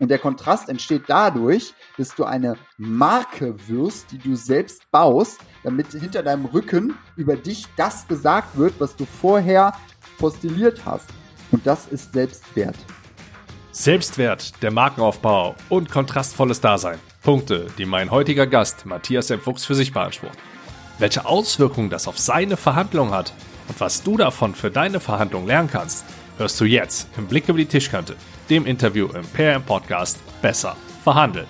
Und der Kontrast entsteht dadurch, dass du eine Marke wirst, die du selbst baust, damit hinter deinem Rücken über dich das gesagt wird, was du vorher postuliert hast. Und das ist Selbstwert. Selbstwert, der Markenaufbau und kontrastvolles Dasein. Punkte, die mein heutiger Gast Matthias M. Fuchs für sich beansprucht. Welche Auswirkungen das auf seine Verhandlung hat und was du davon für deine Verhandlung lernen kannst, hörst du jetzt im Blick über die Tischkante, dem Interview im PM Podcast Besser verhandeln.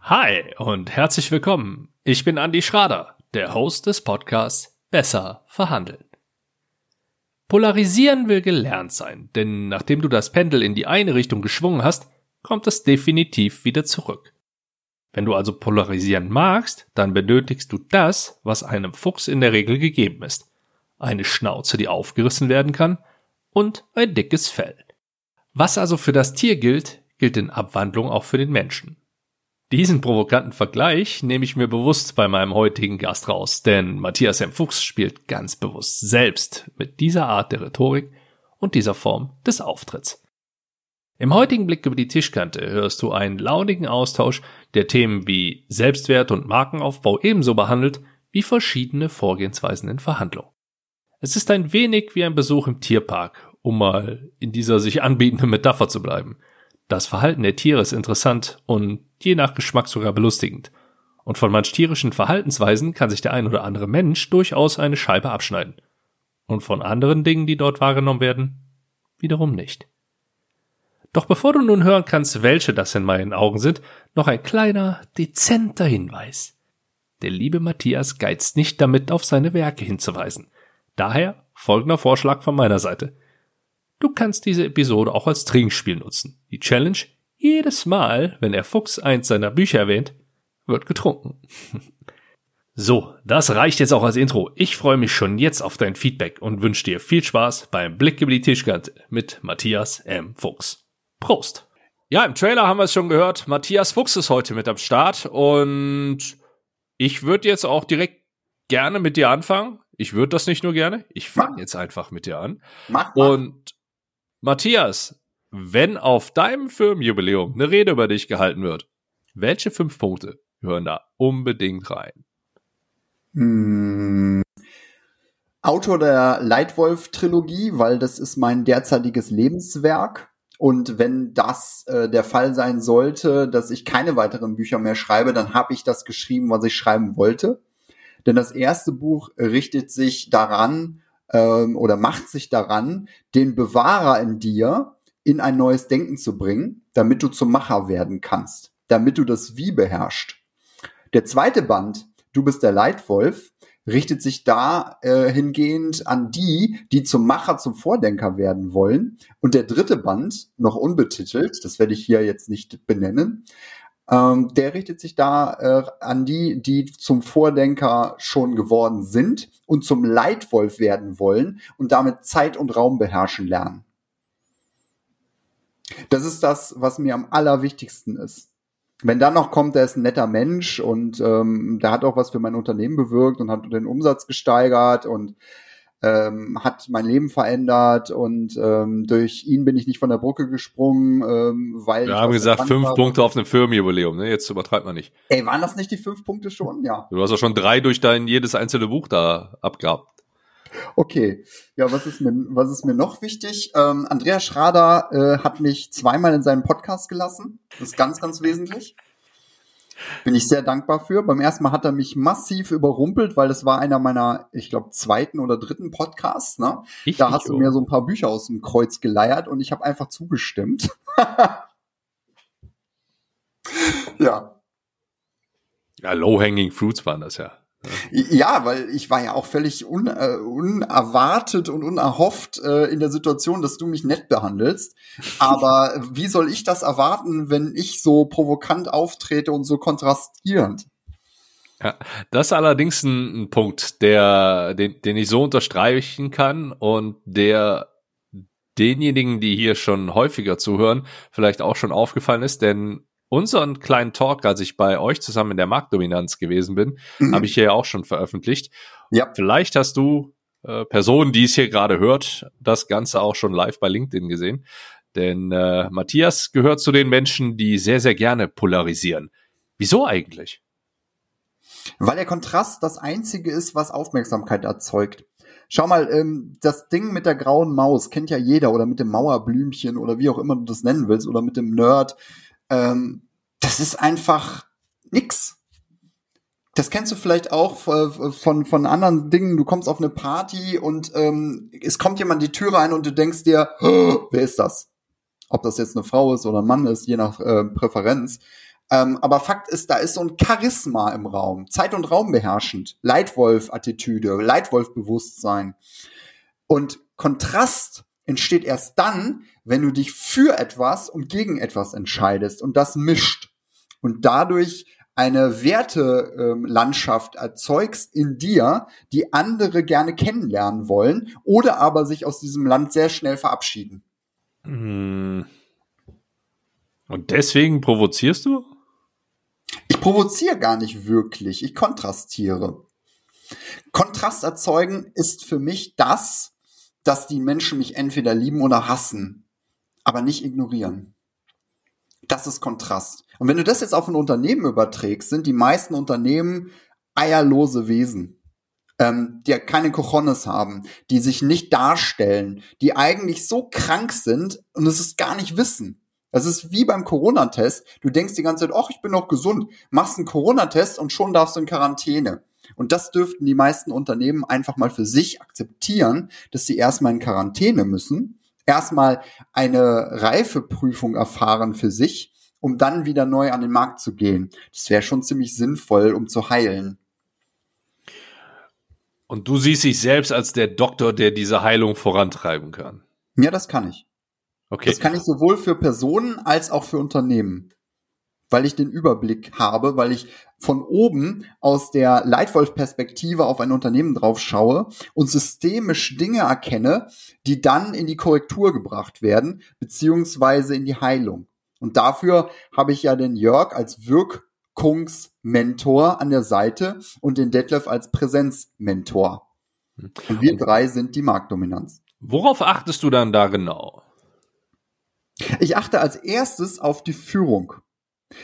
Hi und herzlich willkommen. Ich bin Andy Schrader, der Host des Podcasts Besser verhandeln. Polarisieren will gelernt sein, denn nachdem du das Pendel in die eine Richtung geschwungen hast, kommt es definitiv wieder zurück. Wenn du also polarisieren magst, dann benötigst du das, was einem Fuchs in der Regel gegeben ist. Eine Schnauze, die aufgerissen werden kann, und ein dickes Fell. Was also für das Tier gilt, gilt in Abwandlung auch für den Menschen. Diesen provokanten Vergleich nehme ich mir bewusst bei meinem heutigen Gast raus, denn Matthias M. Fuchs spielt ganz bewusst selbst mit dieser Art der Rhetorik und dieser Form des Auftritts. Im heutigen Blick über die Tischkante hörst du einen launigen Austausch, der Themen wie Selbstwert und Markenaufbau ebenso behandelt wie verschiedene Vorgehensweisen in Verhandlungen. Es ist ein wenig wie ein Besuch im Tierpark, um mal in dieser sich anbietenden Metapher zu bleiben. Das Verhalten der Tiere ist interessant und je nach Geschmack sogar belustigend. Und von manch tierischen Verhaltensweisen kann sich der ein oder andere Mensch durchaus eine Scheibe abschneiden. Und von anderen Dingen, die dort wahrgenommen werden, wiederum nicht. Doch bevor du nun hören kannst, welche das in meinen Augen sind, noch ein kleiner, dezenter Hinweis. Der liebe Matthias geizt nicht damit, auf seine Werke hinzuweisen. Daher folgender Vorschlag von meiner Seite. Du kannst diese Episode auch als Trinkspiel nutzen. Die Challenge, jedes Mal, wenn der Fuchs eins seiner Bücher erwähnt, wird getrunken. So, das reicht jetzt auch als Intro. Ich freue mich schon jetzt auf dein Feedback und wünsche dir viel Spaß beim Blick über die Tischkante mit Matthias M. Fuchs. Prost! Ja, im Trailer haben wir es schon gehört. Matthias Fuchs ist heute mit am Start und ich würde jetzt auch direkt gerne mit dir anfangen. Ich würde das nicht nur gerne, ich fange jetzt einfach mit dir an. Mach, mach. Und Matthias, wenn auf deinem Firmenjubiläum eine Rede über dich gehalten wird, welche fünf Punkte gehören da unbedingt rein? Hm. Autor der Leitwolf-Trilogie, weil das ist mein derzeitiges Lebenswerk. Und wenn das äh, der Fall sein sollte, dass ich keine weiteren Bücher mehr schreibe, dann habe ich das geschrieben, was ich schreiben wollte. Denn das erste Buch richtet sich daran, ähm, oder macht sich daran, den Bewahrer in dir in ein neues Denken zu bringen, damit du zum Macher werden kannst, damit du das Wie beherrscht. Der zweite Band, Du bist der Leitwolf, richtet sich da äh, hingehend an die, die zum Macher, zum Vordenker werden wollen. Und der dritte Band, noch unbetitelt, das werde ich hier jetzt nicht benennen, ähm, der richtet sich da äh, an die, die zum Vordenker schon geworden sind und zum Leitwolf werden wollen und damit Zeit und Raum beherrschen lernen. Das ist das, was mir am allerwichtigsten ist. Wenn dann noch kommt, der ist ein netter Mensch und ähm, der hat auch was für mein Unternehmen bewirkt und hat den Umsatz gesteigert und ähm, hat mein Leben verändert und ähm, durch ihn bin ich nicht von der Brücke gesprungen, ähm, weil. Wir haben gesagt, fünf war. Punkte auf einem Firmenjubiläum, ne? Jetzt übertreibt man nicht. Ey, waren das nicht die fünf Punkte schon? Ja. Du hast ja schon drei durch dein jedes einzelne Buch da abgehabt. Okay, ja, was ist mir, was ist mir noch wichtig? Ähm, Andreas Schrader äh, hat mich zweimal in seinen Podcast gelassen. Das ist ganz, ganz wesentlich. Bin ich sehr dankbar für. Beim ersten Mal hat er mich massiv überrumpelt, weil das war einer meiner, ich glaube, zweiten oder dritten Podcasts. Ne? Da hast du mir so ein paar Bücher aus dem Kreuz geleiert und ich habe einfach zugestimmt. ja. Ja, low-hanging fruits waren das ja. Ja, weil ich war ja auch völlig un, äh, unerwartet und unerhofft äh, in der Situation, dass du mich nett behandelst. Aber wie soll ich das erwarten, wenn ich so provokant auftrete und so kontrastierend? Ja, das ist allerdings ein, ein Punkt, der, den, den ich so unterstreichen kann und der denjenigen, die hier schon häufiger zuhören, vielleicht auch schon aufgefallen ist, denn unseren kleinen Talk, als ich bei euch zusammen in der Marktdominanz gewesen bin, mhm. habe ich hier ja auch schon veröffentlicht. Ja. Vielleicht hast du äh, Personen, die es hier gerade hört, das Ganze auch schon live bei LinkedIn gesehen. Denn äh, Matthias gehört zu den Menschen, die sehr, sehr gerne polarisieren. Wieso eigentlich? Weil der Kontrast das einzige ist, was Aufmerksamkeit erzeugt. Schau mal, ähm, das Ding mit der grauen Maus kennt ja jeder oder mit dem Mauerblümchen oder wie auch immer du das nennen willst oder mit dem Nerd. Ähm, das ist einfach nix. Das kennst du vielleicht auch von, von anderen Dingen. Du kommst auf eine Party und ähm, es kommt jemand die Türe ein und du denkst dir, wer ist das? Ob das jetzt eine Frau ist oder ein Mann ist, je nach äh, Präferenz. Ähm, aber Fakt ist, da ist so ein Charisma im Raum, Zeit und Raum beherrschend, Leitwolf-Attitüde, Leitwolf-Bewusstsein. Und Kontrast entsteht erst dann, wenn du dich für etwas und gegen etwas entscheidest und das mischt und dadurch eine Wertelandschaft ähm, erzeugst in dir, die andere gerne kennenlernen wollen oder aber sich aus diesem Land sehr schnell verabschieden. Hm. Und deswegen provozierst du? Ich provoziere gar nicht wirklich, ich kontrastiere. Kontrast erzeugen ist für mich das, dass die Menschen mich entweder lieben oder hassen, aber nicht ignorieren. Das ist Kontrast. Und wenn du das jetzt auf ein Unternehmen überträgst, sind die meisten Unternehmen eierlose Wesen, ähm, die keine Cojones haben, die sich nicht darstellen, die eigentlich so krank sind und es ist gar nicht wissen. Das ist wie beim Corona-Test. Du denkst die ganze Zeit, ach, ich bin noch gesund, machst einen Corona-Test und schon darfst du in Quarantäne. Und das dürften die meisten Unternehmen einfach mal für sich akzeptieren, dass sie erstmal in Quarantäne müssen, erstmal eine Reifeprüfung erfahren für sich, um dann wieder neu an den Markt zu gehen. Das wäre schon ziemlich sinnvoll, um zu heilen. Und du siehst dich selbst als der Doktor, der diese Heilung vorantreiben kann. Ja, das kann ich. Okay. Das kann ich sowohl für Personen als auch für Unternehmen. Weil ich den Überblick habe, weil ich von oben aus der Leitwolf-Perspektive auf ein Unternehmen drauf schaue und systemisch Dinge erkenne, die dann in die Korrektur gebracht werden, beziehungsweise in die Heilung. Und dafür habe ich ja den Jörg als Wirkungsmentor an der Seite und den Detlef als Präsenzmentor. Und wir drei sind die Marktdominanz. Worauf achtest du dann da genau? Ich achte als erstes auf die Führung.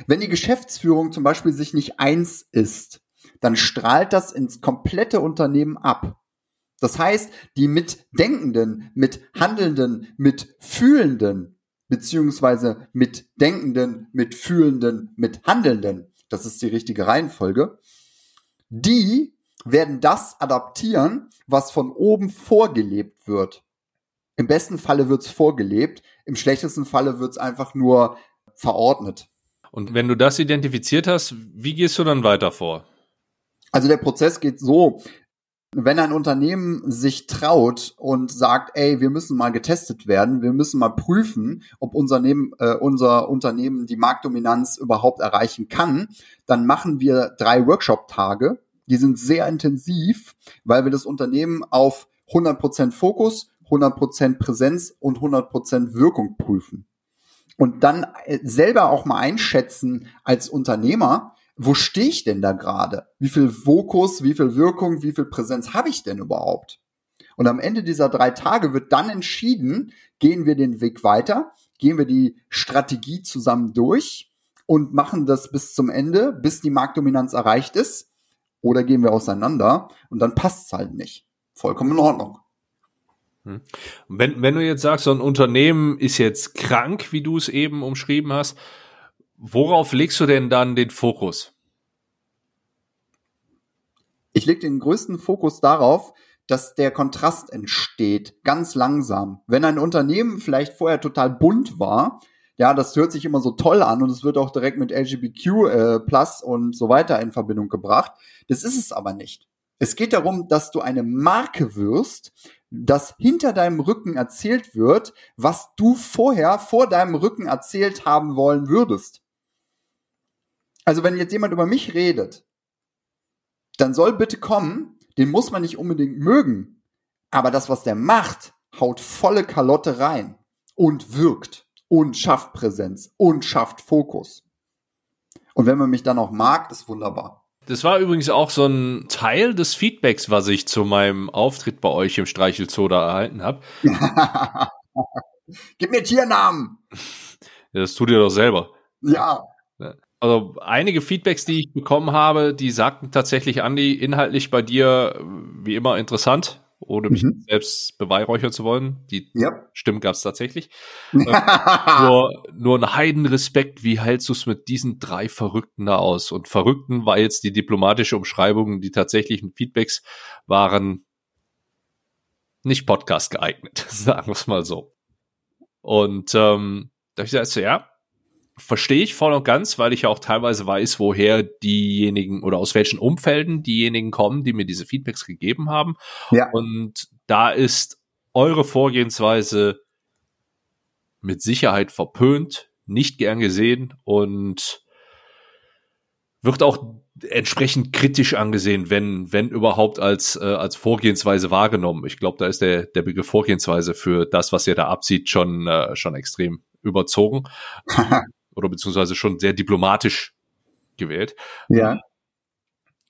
Wenn die Geschäftsführung zum Beispiel sich nicht eins ist, dann strahlt das ins komplette Unternehmen ab. Das heißt, die Mitdenkenden, Mithandelnden, Mitfühlenden, beziehungsweise Mitdenkenden, Mitfühlenden, Mithandelnden, das ist die richtige Reihenfolge, die werden das adaptieren, was von oben vorgelebt wird. Im besten Falle wird's vorgelebt, im schlechtesten Falle wird's einfach nur verordnet. Und wenn du das identifiziert hast, wie gehst du dann weiter vor? Also der Prozess geht so, wenn ein Unternehmen sich traut und sagt, ey, wir müssen mal getestet werden, wir müssen mal prüfen, ob unser, äh, unser Unternehmen die Marktdominanz überhaupt erreichen kann, dann machen wir drei Workshop-Tage. Die sind sehr intensiv, weil wir das Unternehmen auf 100% Fokus, 100% Präsenz und 100% Wirkung prüfen. Und dann äh, selber auch mal einschätzen als Unternehmer, wo stehe ich denn da gerade? Wie viel Fokus, wie viel Wirkung, wie viel Präsenz habe ich denn überhaupt? Und am Ende dieser drei Tage wird dann entschieden, gehen wir den Weg weiter, gehen wir die Strategie zusammen durch und machen das bis zum Ende, bis die Marktdominanz erreicht ist, oder gehen wir auseinander und dann passt es halt nicht. Vollkommen in Ordnung. Hm. Wenn, wenn du jetzt sagst, so ein Unternehmen ist jetzt krank, wie du es eben umschrieben hast, worauf legst du denn dann den Fokus? Ich lege den größten Fokus darauf, dass der Kontrast entsteht, ganz langsam. Wenn ein Unternehmen vielleicht vorher total bunt war, ja, das hört sich immer so toll an und es wird auch direkt mit LGBTQ äh, Plus und so weiter in Verbindung gebracht. Das ist es aber nicht. Es geht darum, dass du eine Marke wirst, dass hinter deinem Rücken erzählt wird, was du vorher vor deinem Rücken erzählt haben wollen würdest. Also wenn jetzt jemand über mich redet, dann soll bitte kommen, den muss man nicht unbedingt mögen, aber das, was der macht, haut volle Kalotte rein und wirkt und schafft Präsenz und schafft Fokus. Und wenn man mich dann auch mag, ist wunderbar. Das war übrigens auch so ein Teil des Feedbacks, was ich zu meinem Auftritt bei euch im Streichelzoo da erhalten habe. Gib mir Tiernamen. Ja, das tut ihr doch selber. Ja. Also einige Feedbacks, die ich bekommen habe, die sagten tatsächlich, Andi, inhaltlich bei dir wie immer interessant, ohne mich Mhm. selbst beweihräuchern zu wollen. Die Ja. Stimmen gab es tatsächlich. nur, nur ein Heidenrespekt, wie hältst du es mit diesen drei Verrückten da aus? Und Verrückten war jetzt die diplomatische Umschreibung, die tatsächlichen Feedbacks waren nicht Podcast geeignet, sagen wir es mal so. Und ähm, da hab ich gesagt, so, ja, verstehe ich voll und ganz, weil ich ja auch teilweise weiß, woher diejenigen oder aus welchen Umfelden diejenigen kommen, die mir diese Feedbacks gegeben haben. Ja. Und da ist eure Vorgehensweise mit Sicherheit verpönt, nicht gern gesehen und wird auch entsprechend kritisch angesehen, wenn, wenn überhaupt als, äh, als Vorgehensweise wahrgenommen. Ich glaube, da ist der, der Begriff Vorgehensweise für das, was ihr da abzieht, schon, äh, schon extrem überzogen oder beziehungsweise schon sehr diplomatisch gewählt. ja.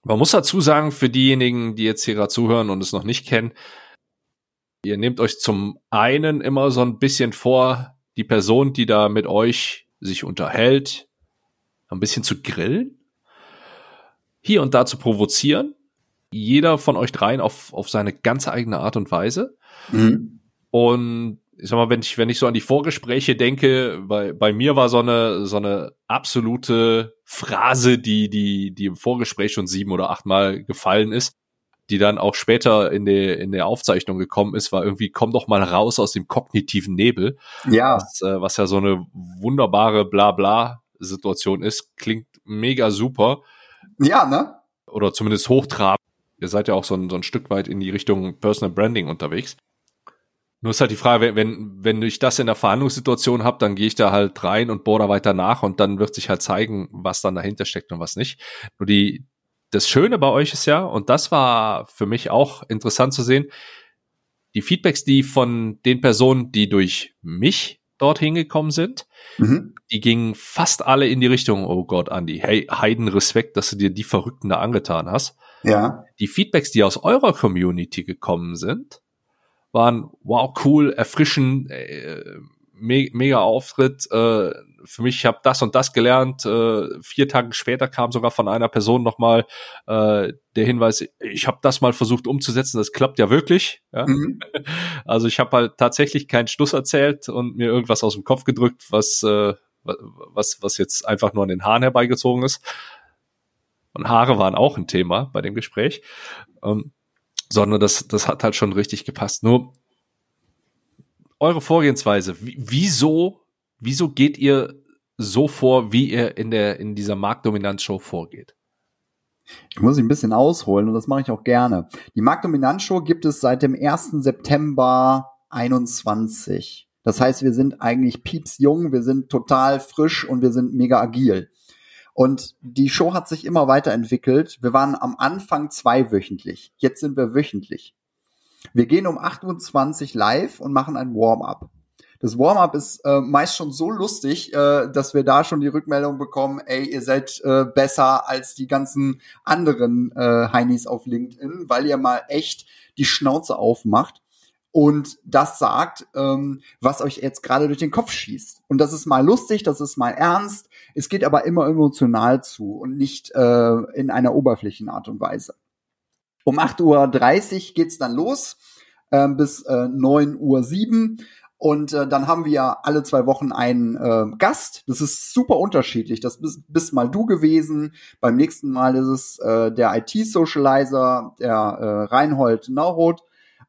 Man muss dazu sagen, für diejenigen, die jetzt hier gerade zuhören und es noch nicht kennen, ihr nehmt euch zum einen immer so ein bisschen vor, die Person, die da mit euch sich unterhält, ein bisschen zu grillen, hier und da zu provozieren, jeder von euch dreien auf, auf seine ganz eigene Art und Weise. Mhm. Und ich sag mal, wenn ich, wenn ich so an die Vorgespräche denke, bei, bei mir war so eine, so eine absolute Phrase, die, die, die im Vorgespräch schon sieben oder achtmal gefallen ist, die dann auch später in der, in der Aufzeichnung gekommen ist, war irgendwie, komm doch mal raus aus dem kognitiven Nebel, Ja. was, äh, was ja so eine wunderbare Blabla-Situation ist, klingt mega super Ja, ne? oder zumindest hochtrabend. Ihr seid ja auch so ein, so ein Stück weit in die Richtung Personal Branding unterwegs. Nur ist halt die Frage, wenn, wenn ich das in der Verhandlungssituation habe, dann gehe ich da halt rein und bohre da weiter nach und dann wird sich halt zeigen, was dann dahinter steckt und was nicht. Nur die, das Schöne bei euch ist ja, und das war für mich auch interessant zu sehen, die Feedbacks, die von den Personen, die durch mich dorthin gekommen sind, Mhm. die gingen fast alle in die Richtung, oh Gott, Andi, hey, Heiden Respekt, dass du dir die Verrückten da angetan hast. Ja. Die Feedbacks, die aus eurer Community gekommen sind, waren wow, cool, erfrischend, äh, me mega Auftritt. Äh, für mich, ich habe das und das gelernt. Äh, vier Tage später kam sogar von einer Person nochmal äh, der Hinweis, ich habe das mal versucht umzusetzen, das klappt ja wirklich. Ja? Mhm. Also ich habe halt tatsächlich keinen Schluss erzählt und mir irgendwas aus dem Kopf gedrückt, was, äh, was, was jetzt einfach nur an den Haaren herbeigezogen ist. Und Haare waren auch ein Thema bei dem Gespräch. Ähm, sondern das, das hat halt schon richtig gepasst. Nur eure Vorgehensweise, wie- wieso, wieso geht ihr so vor, wie ihr in der, in dieser Marktdominanzshow vorgeht? Ich muss ein bisschen ausholen und das mache ich auch gerne. Die Marktdominanzshow gibt es seit dem 1. September 21. Das heißt, wir sind eigentlich piepsjung, wir sind total frisch und wir sind mega agil. Und die Show hat sich immer weiterentwickelt. Wir waren am Anfang zweiwöchentlich. Jetzt sind wir wöchentlich. Wir gehen um 28 live und machen ein Warm-up. Das Warm-up ist äh, meist schon so lustig, äh, dass wir da schon die Rückmeldung bekommen, ey, ihr seid äh, besser als die ganzen anderen äh, Heinis auf LinkedIn, weil ihr mal echt die Schnauze aufmacht und das sagt, ähm, was euch jetzt gerade durch den Kopf schießt. Und das ist mal lustig, das ist mal ernst. Es geht aber immer emotional zu und nicht äh, in einer oberflächlichen Art und Weise. Um 8.30 Uhr geht's dann los äh, bis äh, 9.07 Uhr. Und äh, dann haben wir alle zwei Wochen einen äh, Gast. Das ist super unterschiedlich. Das bist, bist mal du gewesen. Beim nächsten Mal ist es äh, der IT-Socializer, der äh, Reinhold Nauroth.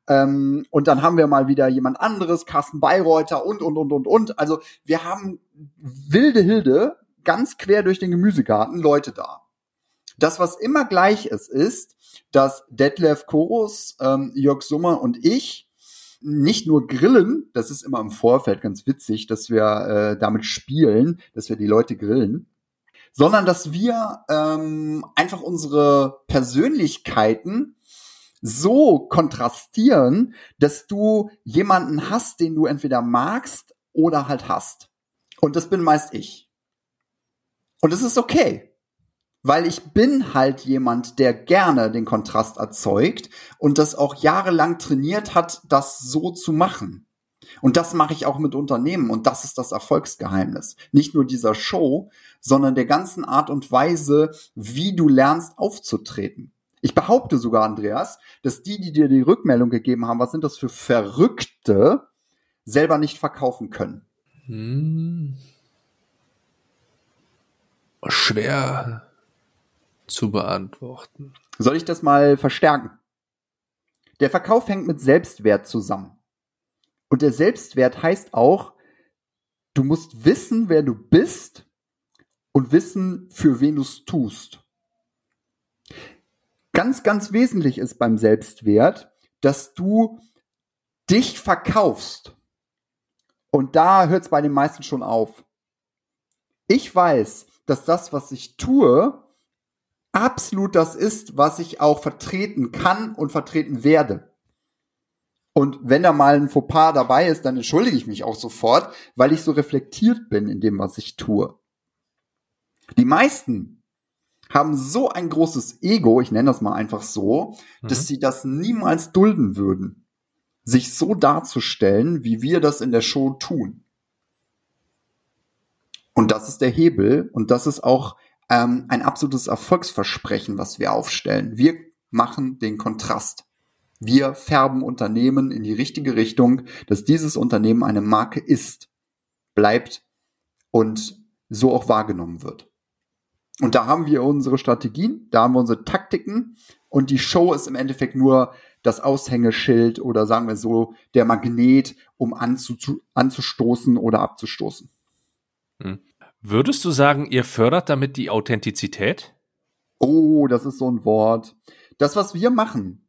Ähm, und dann haben wir mal wieder jemand anderes, Carsten Bayreuther und, und, und, und, und. Also wir haben wilde Hilde, ganz quer durch den Gemüsegarten Leute da. Das, was immer gleich ist, ist, dass Detlef Chorus, ähm, Jörg Summer und ich nicht nur grillen, das ist immer im Vorfeld ganz witzig, dass wir äh, damit spielen, dass wir die Leute grillen, sondern dass wir ähm, einfach unsere Persönlichkeiten so kontrastieren, dass du jemanden hast, den du entweder magst oder halt hast. Und das bin meist ich. Und es ist okay. Weil ich bin halt jemand, der gerne den Kontrast erzeugt und das auch jahrelang trainiert hat, das so zu machen. Und das mache ich auch mit Unternehmen und das ist das Erfolgsgeheimnis. Nicht nur dieser Show, sondern der ganzen Art und Weise, wie du lernst aufzutreten. Ich behaupte sogar, Andreas, dass die, die dir die Rückmeldung gegeben haben, was sind das für Verrückte, selber nicht verkaufen können. Hm. Schwer zu beantworten. Soll ich das mal verstärken? Der Verkauf hängt mit Selbstwert zusammen. Und der Selbstwert heißt auch, du musst wissen, wer du bist und wissen, für wen du es tust. Ganz, ganz wesentlich ist beim Selbstwert, dass du dich verkaufst. Und da hört es bei den meisten schon auf. Ich weiß, dass das, was ich tue, absolut das ist, was ich auch vertreten kann und vertreten werde. Und wenn da mal ein Fauxpas dabei ist, dann entschuldige ich mich auch sofort, weil ich so reflektiert bin in dem, was ich tue. Die meisten haben so ein großes Ego, ich nenne das mal einfach so, mhm. dass sie das niemals dulden würden, sich so darzustellen, wie wir das in der Show tun. Und das ist der Hebel und das ist auch ähm, ein absolutes Erfolgsversprechen, was wir aufstellen. Wir machen den Kontrast. Wir färben Unternehmen in die richtige Richtung, dass dieses Unternehmen eine Marke ist, bleibt und so auch wahrgenommen wird. Und da haben wir unsere Strategien, da haben wir unsere Taktiken und die Show ist im Endeffekt nur das Aushängeschild oder sagen wir so der Magnet, um anzustoßen oder abzustoßen. Hm. Würdest du sagen, ihr fördert damit die Authentizität? Oh, das ist so ein Wort. Das, was wir machen,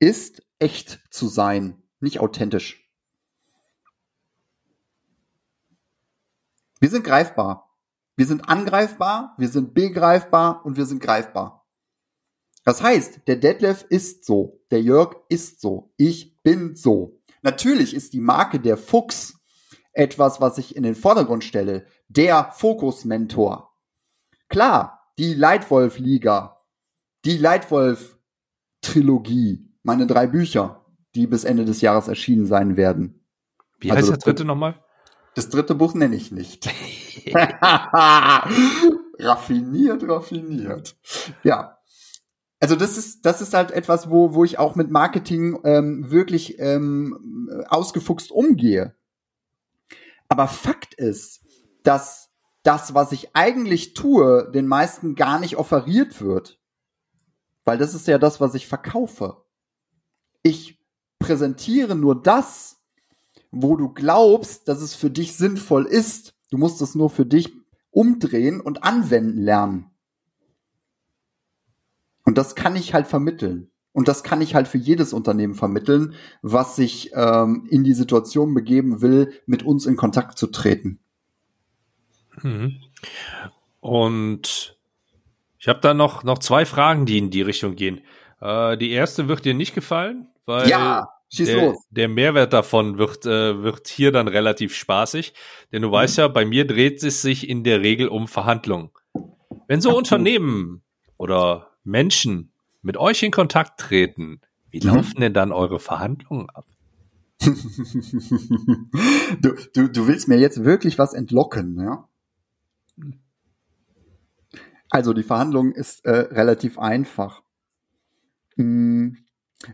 ist echt zu sein, nicht authentisch. Wir sind greifbar. Wir sind angreifbar, wir sind begreifbar und wir sind greifbar. Das heißt, der Detlef ist so, der Jörg ist so, ich bin so. Natürlich ist die Marke der Fuchs etwas, was ich in den Vordergrund stelle. Der Fokus-Mentor. Klar, die Leitwolf-Liga, die Leitwolf-Trilogie, meine drei Bücher, die bis Ende des Jahres erschienen sein werden. Wie heißt also, der dritte nochmal? Das dritte Buch nenne ich nicht. raffiniert, raffiniert. Ja. Also das ist, das ist halt etwas, wo, wo ich auch mit Marketing ähm, wirklich ähm, ausgefuchst umgehe. Aber Fakt ist, dass das, was ich eigentlich tue, den meisten gar nicht offeriert wird. Weil das ist ja das, was ich verkaufe. Ich präsentiere nur das, wo du glaubst, dass es für dich sinnvoll ist. Du musst es nur für dich umdrehen und anwenden lernen. Und das kann ich halt vermitteln. Und das kann ich halt für jedes Unternehmen vermitteln, was sich ähm, in die Situation begeben will, mit uns in Kontakt zu treten. Mhm. Und ich habe da noch, noch zwei Fragen, die in die Richtung gehen. Äh, die erste wird dir nicht gefallen, weil ja, der, der, Mehrwert davon wird, äh, wird hier dann relativ spaßig. Denn du mhm. weißt ja, bei mir dreht es sich in der Regel um Verhandlungen. Wenn so Unternehmen oder Menschen mit euch in Kontakt treten, wie mhm. laufen denn dann eure Verhandlungen ab? du, du, du willst mir jetzt wirklich was entlocken, ja? Also die Verhandlung ist äh, relativ einfach. Hm,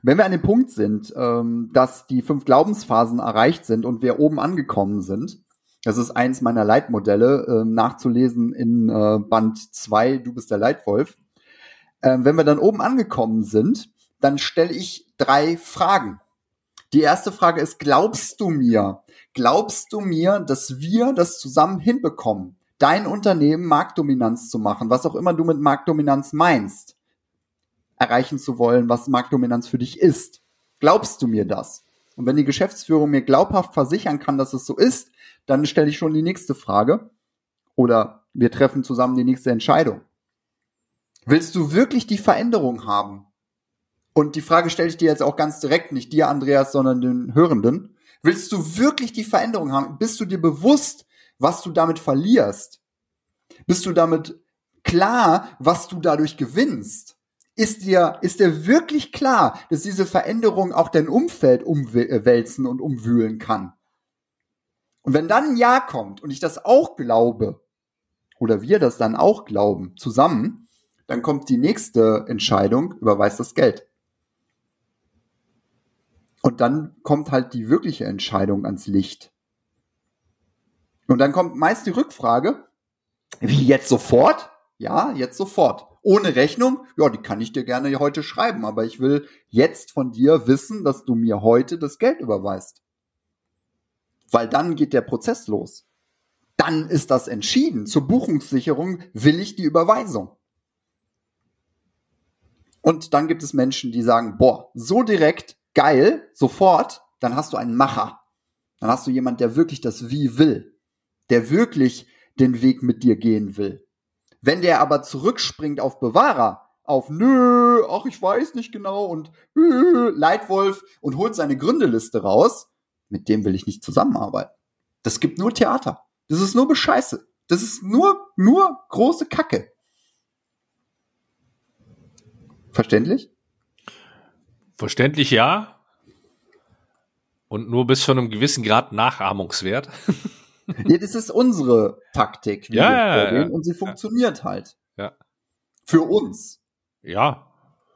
wenn wir an dem Punkt sind, ähm, dass die fünf Glaubensphasen erreicht sind und wir oben angekommen sind, das ist eins meiner Leitmodelle, äh, nachzulesen in äh, Band 2, Du bist der Leitwolf. Ähm, wenn wir dann oben angekommen sind, dann stelle ich drei Fragen. Die erste Frage ist, glaubst du mir? Glaubst du mir, dass wir das zusammen hinbekommen, dein Unternehmen Marktdominanz zu machen, was auch immer du mit Marktdominanz meinst, erreichen zu wollen, was Marktdominanz für dich ist? Glaubst du mir das? Und wenn die Geschäftsführung mir glaubhaft versichern kann, dass es so ist, dann stelle ich schon die nächste Frage. Oder wir treffen zusammen die nächste Entscheidung. Willst du wirklich die Veränderung haben? Und die Frage stelle ich dir jetzt auch ganz direkt, nicht dir, Andreas, sondern den Hörenden. Willst du wirklich die Veränderung haben? Bist du dir bewusst, was du damit verlierst? Bist du damit klar, was du dadurch gewinnst? Ist dir, ist dir wirklich klar, dass diese Veränderung auch dein Umfeld umwälzen und umwühlen kann? Und wenn dann ein Ja kommt und ich das auch glaube, oder wir das dann auch glauben, zusammen, dann kommt die nächste Entscheidung, überweist das Geld. Und dann kommt halt die wirkliche Entscheidung ans Licht. Und dann kommt meist die Rückfrage, wie jetzt sofort? Ja, jetzt sofort. Ohne Rechnung? Ja, die kann ich dir gerne heute schreiben, aber ich will jetzt von dir wissen, dass du mir heute das Geld überweist. Weil dann geht der Prozess los. Dann ist das entschieden. Zur Buchungssicherung will ich die Überweisung. Und dann gibt es Menschen, die sagen, boah, so direkt, geil, sofort, dann hast du einen Macher. Dann hast du jemand, der wirklich das Wie will. Der wirklich den Weg mit dir gehen will. Wenn der aber zurückspringt auf Bewahrer, auf nö, ach, ich weiß nicht genau und äh, Leitwolf und holt seine Gründeliste raus, mit dem will ich nicht zusammenarbeiten. Das gibt nur Theater. Das ist nur Bescheiße. Das ist nur, nur große Kacke. Verständlich? Verständlich ja. Und nur bis zu einem gewissen Grad nachahmungswert. ja, das ist unsere Taktik. Ja, ja, ja, Und sie funktioniert halt. Ja. Für uns. Ja.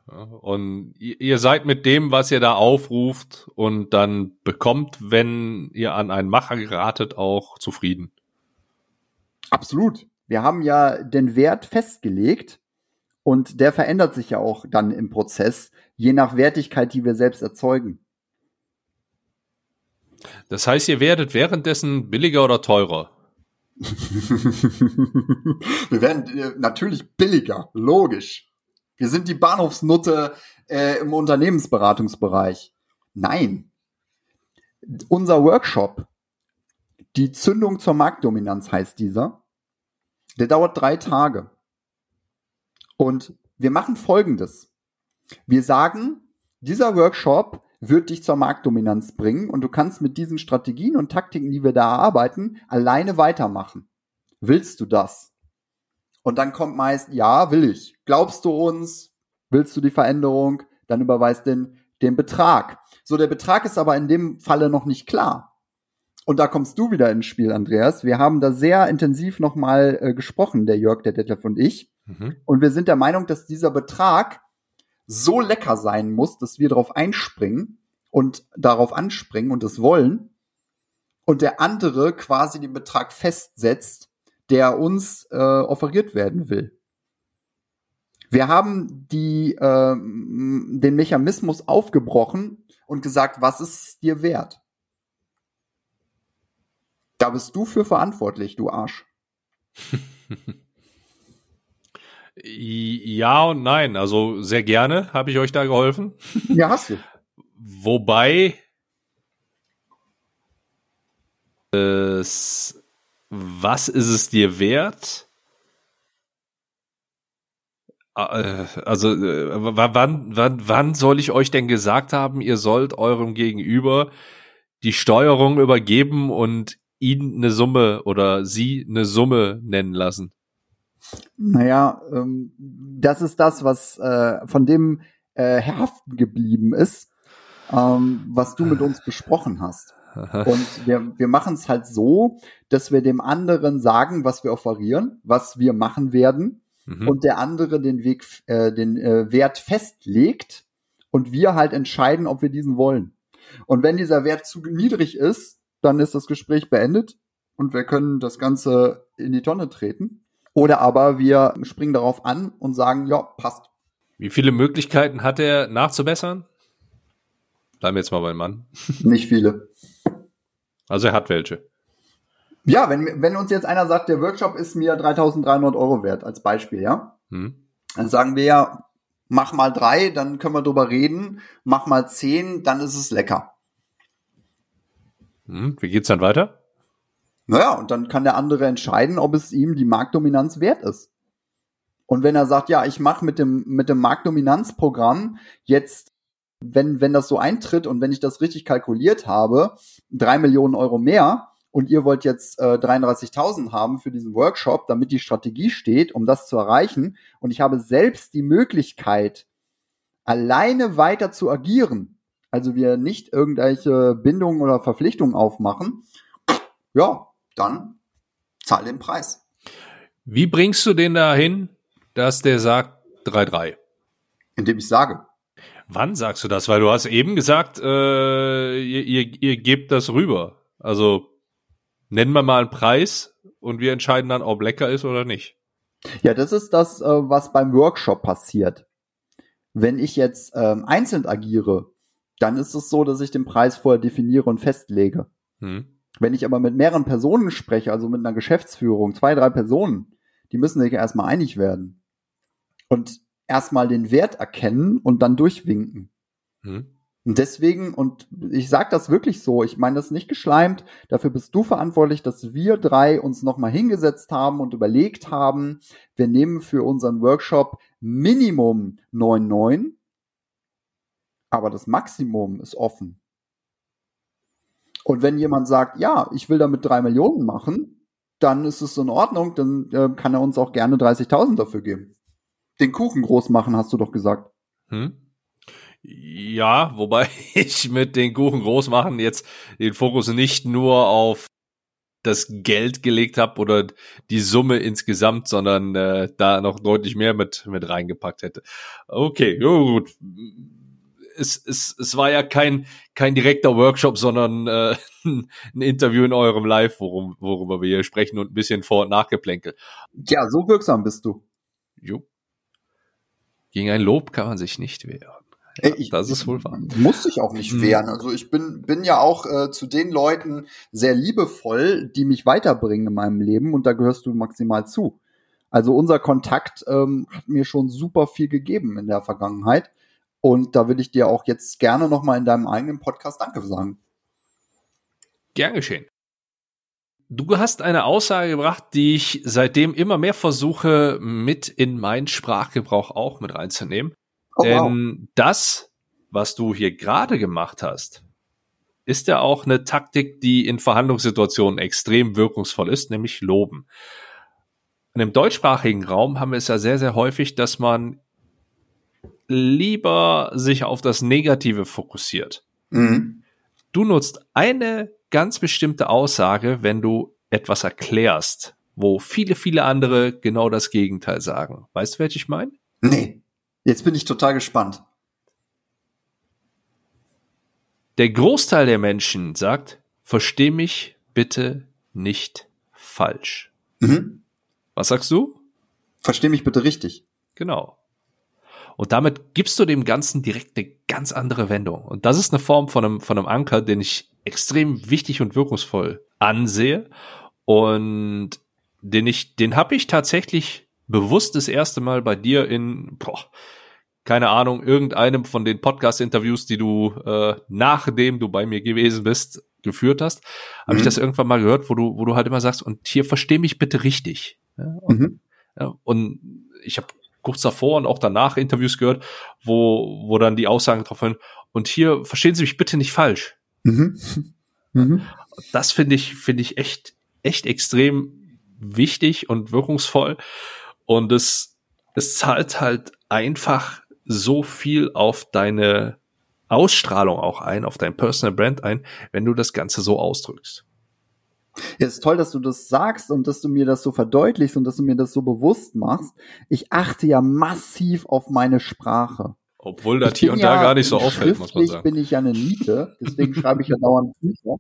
Und ihr seid mit dem, was ihr da aufruft und dann bekommt, wenn ihr an einen Macher geratet, auch zufrieden. Absolut. Wir haben ja den Wert festgelegt und der verändert sich ja auch dann im Prozess, je nach Wertigkeit, die wir selbst erzeugen. Das heißt, ihr werdet währenddessen billiger oder teurer? wir werden äh, natürlich billiger, logisch. Wir sind die Bahnhofsnutte äh, im Unternehmensberatungsbereich. Nein. Unser Workshop, die Zündung zur Marktdominanz heißt dieser, der dauert drei Tage. Und wir machen Folgendes. Wir sagen, dieser Workshop wird dich zur Marktdominanz bringen und du kannst mit diesen Strategien und Taktiken, die wir da erarbeiten, alleine weitermachen. Willst du das? Und dann kommt meist, ja, will ich. Glaubst du uns? Willst du die Veränderung? Dann überweist den, den Betrag. So, der Betrag ist aber in dem Falle noch nicht klar. Und da kommst du wieder ins Spiel, Andreas. Wir haben da sehr intensiv nochmal äh, gesprochen, der Jörg, der Detlef und ich. Mhm. Und wir sind der Meinung, dass dieser Betrag so lecker sein muss, dass wir darauf einspringen und darauf anspringen und es wollen. Und der andere quasi den Betrag festsetzt, der uns äh, offeriert werden will. Wir haben die, äh, den Mechanismus aufgebrochen und gesagt, was ist dir wert? Da bist du für verantwortlich, du Arsch. Ja und nein. Also sehr gerne habe ich euch da geholfen. Ja, hast du. Wobei es, was ist es dir wert? Ah, äh, also äh, wann, wann, wann soll ich euch denn gesagt haben, ihr sollt eurem Gegenüber die Steuerung übergeben und ihn eine Summe oder sie eine Summe nennen lassen? Naja, ähm, das ist das, was äh, von dem äh, haften geblieben ist, ähm, was du mit uns besprochen hast. Und wir, wir machen es halt so, dass wir dem anderen sagen, was wir offerieren, was wir machen werden, mhm. und der andere den Weg, äh, den äh, Wert festlegt und wir halt entscheiden, ob wir diesen wollen. Und wenn dieser Wert zu niedrig ist, dann ist das Gespräch beendet und wir können das Ganze in die Tonne treten. Oder aber wir springen darauf an und sagen, ja, passt. Wie viele Möglichkeiten hat er nachzubessern? Bleiben wir jetzt mal beim Mann. Nicht viele. Also er hat welche. Ja, wenn, wenn uns jetzt einer sagt, der Workshop ist mir 3300 Euro wert, als Beispiel, ja, hm. dann sagen wir ja, mach mal drei, dann können wir drüber reden, mach mal zehn, dann ist es lecker. Hm. Wie geht's dann weiter? Naja, und dann kann der andere entscheiden, ob es ihm die Marktdominanz wert ist. Und wenn er sagt, ja, ich mache mit dem, mit dem Marktdominanzprogramm jetzt, wenn, wenn das so eintritt und wenn ich das richtig kalkuliert habe, drei Millionen Euro mehr und ihr wollt jetzt äh, 33.000 haben für diesen Workshop, damit die Strategie steht, um das zu erreichen und ich habe selbst die Möglichkeit, alleine weiter zu agieren, also wir nicht irgendwelche Bindungen oder Verpflichtungen aufmachen, ja, dann zahl den Preis. Wie bringst du den dahin, dass der sagt 3-3? Indem ich sage. Wann sagst du das? Weil du hast eben gesagt, äh, ihr, ihr, ihr gebt das rüber. Also nennen wir mal einen Preis und wir entscheiden dann, ob lecker ist oder nicht. Ja, das ist das, äh, was beim Workshop passiert. Wenn ich jetzt ähm, einzeln agiere, dann ist es so, dass ich den Preis vorher definiere und festlege. Hm. Wenn ich aber mit mehreren Personen spreche, also mit einer Geschäftsführung, zwei, drei Personen, die müssen sich erstmal einig werden. Und erstmal den Wert erkennen und dann durchwinken. Hm. Und deswegen, und ich sage das wirklich so, ich meine das nicht geschleimt, dafür bist du verantwortlich, dass wir drei uns nochmal hingesetzt haben und überlegt haben, wir nehmen für unseren Workshop Minimum 9,9, aber das Maximum ist offen. Und wenn jemand sagt, ja, ich will damit drei Millionen machen, dann ist es in Ordnung, dann äh, kann er uns auch gerne 30.000 dafür geben. Den Kuchen groß machen, hast du doch gesagt. Hm? Ja, wobei ich mit den Kuchen groß machen jetzt den Fokus nicht nur auf das Geld gelegt habe oder die Summe insgesamt, sondern äh, da noch deutlich mehr mit mit reingepackt hätte. Okay, gut. Es, es, es war ja kein kein direkter Workshop, sondern äh, ein Interview in eurem Live, worum, worüber wir hier sprechen und ein bisschen Vor- und Nachgeplänkel. Ja, so wirksam bist du. Jo. Gegen ein Lob kann man sich nicht wehren. Ja, ich, das ist wohl wahr. Muss sich auch nicht hm. wehren. Also ich bin, bin ja auch äh, zu den Leuten sehr liebevoll, die mich weiterbringen in meinem Leben und da gehörst du maximal zu. Also unser Kontakt ähm, hat mir schon super viel gegeben in der Vergangenheit und da will ich dir auch jetzt gerne nochmal in deinem eigenen Podcast Danke sagen. Gern geschehen. Du hast eine Aussage gebracht, die ich seitdem immer mehr versuche, mit in meinen Sprachgebrauch auch mit reinzunehmen. Oh, Denn wow. das, was du hier gerade gemacht hast, ist ja auch eine Taktik, die in Verhandlungssituationen extrem wirkungsvoll ist, nämlich loben. Und im deutschsprachigen Raum haben wir es ja sehr, sehr häufig, dass man lieber sich auf das Negative fokussiert. Mhm. Du nutzt eine ganz bestimmte Aussage, wenn du etwas erklärst, wo viele, viele andere genau das Gegenteil sagen. Weißt du, welche ich meine? Nee. Jetzt bin ich total gespannt. Der Großteil der Menschen sagt, versteh mich bitte nicht falsch. Mhm. Was sagst du? Versteh mich bitte richtig. Genau. Und damit gibst du dem Ganzen direkt eine ganz andere Wendung. Und das ist eine Form von einem, von einem Anker, den ich extrem wichtig und wirkungsvoll ansehe. Und den ich, den habe ich tatsächlich bewusst das erste Mal bei dir in, boah, keine Ahnung, irgendeinem von den Podcast-Interviews, die du äh, nachdem du bei mir gewesen bist, geführt hast, habe mhm. ich das irgendwann mal gehört, wo du, wo du halt immer sagst, und hier versteh mich bitte richtig. Ja, und, mhm. ja, und ich habe kurz davor und auch danach Interviews gehört, wo, wo dann die Aussagen drauf hören, und hier verstehen Sie mich bitte nicht falsch. Mhm. Mhm. Das finde ich, finde ich echt, echt extrem wichtig und wirkungsvoll. Und es, es zahlt halt einfach so viel auf deine Ausstrahlung auch ein, auf dein Personal Brand ein, wenn du das Ganze so ausdrückst. Ja, es ist toll, dass du das sagst und dass du mir das so verdeutlichst und dass du mir das so bewusst machst. Ich achte ja massiv auf meine Sprache. Obwohl das hier und ja da gar nicht so auffällt, muss man sagen. bin ich ja eine Niete, deswegen schreibe ich ja dauernd Bücher.